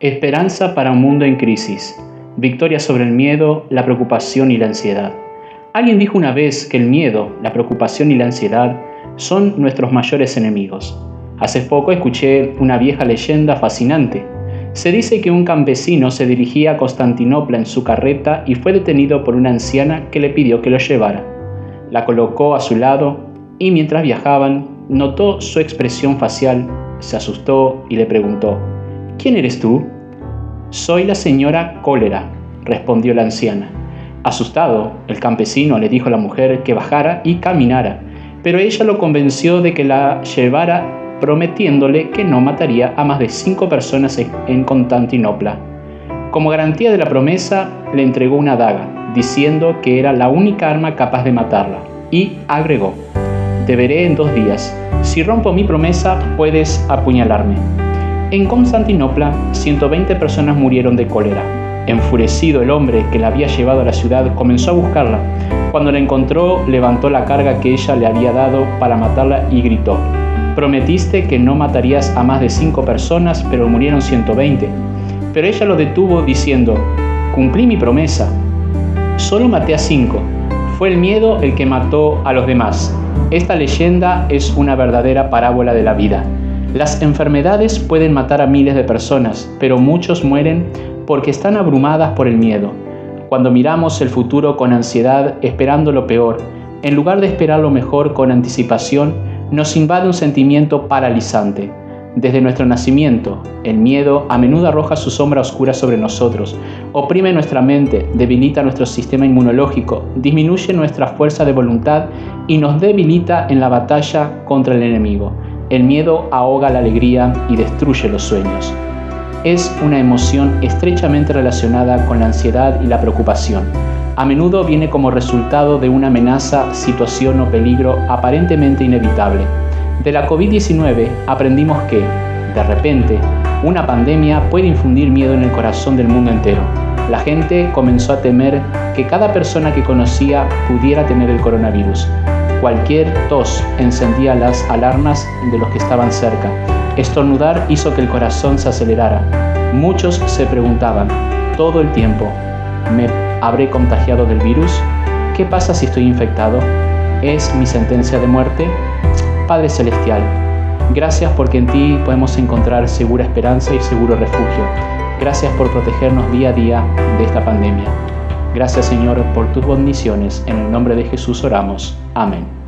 Esperanza para un mundo en crisis. Victoria sobre el miedo, la preocupación y la ansiedad. Alguien dijo una vez que el miedo, la preocupación y la ansiedad son nuestros mayores enemigos. Hace poco escuché una vieja leyenda fascinante. Se dice que un campesino se dirigía a Constantinopla en su carreta y fue detenido por una anciana que le pidió que lo llevara. La colocó a su lado y mientras viajaban notó su expresión facial, se asustó y le preguntó, ¿Quién eres tú? Soy la señora Cólera, respondió la anciana. Asustado, el campesino le dijo a la mujer que bajara y caminara, pero ella lo convenció de que la llevara prometiéndole que no mataría a más de cinco personas en Constantinopla. Como garantía de la promesa, le entregó una daga, diciendo que era la única arma capaz de matarla, y agregó, Te veré en dos días. Si rompo mi promesa, puedes apuñalarme. En Constantinopla, 120 personas murieron de cólera. Enfurecido el hombre que la había llevado a la ciudad comenzó a buscarla. Cuando la encontró, levantó la carga que ella le había dado para matarla y gritó, Prometiste que no matarías a más de cinco personas, pero murieron 120. Pero ella lo detuvo diciendo, Cumplí mi promesa. Solo maté a cinco. Fue el miedo el que mató a los demás. Esta leyenda es una verdadera parábola de la vida. Las enfermedades pueden matar a miles de personas, pero muchos mueren porque están abrumadas por el miedo. Cuando miramos el futuro con ansiedad, esperando lo peor, en lugar de esperar lo mejor con anticipación, nos invade un sentimiento paralizante. Desde nuestro nacimiento, el miedo a menudo arroja su sombra oscura sobre nosotros, oprime nuestra mente, debilita nuestro sistema inmunológico, disminuye nuestra fuerza de voluntad y nos debilita en la batalla contra el enemigo. El miedo ahoga la alegría y destruye los sueños. Es una emoción estrechamente relacionada con la ansiedad y la preocupación. A menudo viene como resultado de una amenaza, situación o peligro aparentemente inevitable. De la COVID-19 aprendimos que, de repente, una pandemia puede infundir miedo en el corazón del mundo entero. La gente comenzó a temer que cada persona que conocía pudiera tener el coronavirus. Cualquier tos encendía las alarmas de los que estaban cerca. Estornudar hizo que el corazón se acelerara. Muchos se preguntaban todo el tiempo, ¿me habré contagiado del virus? ¿Qué pasa si estoy infectado? ¿Es mi sentencia de muerte? Padre Celestial, gracias porque en ti podemos encontrar segura esperanza y seguro refugio. Gracias por protegernos día a día de esta pandemia. Gracias Señor por tus bendiciones. En el nombre de Jesús oramos. Amén.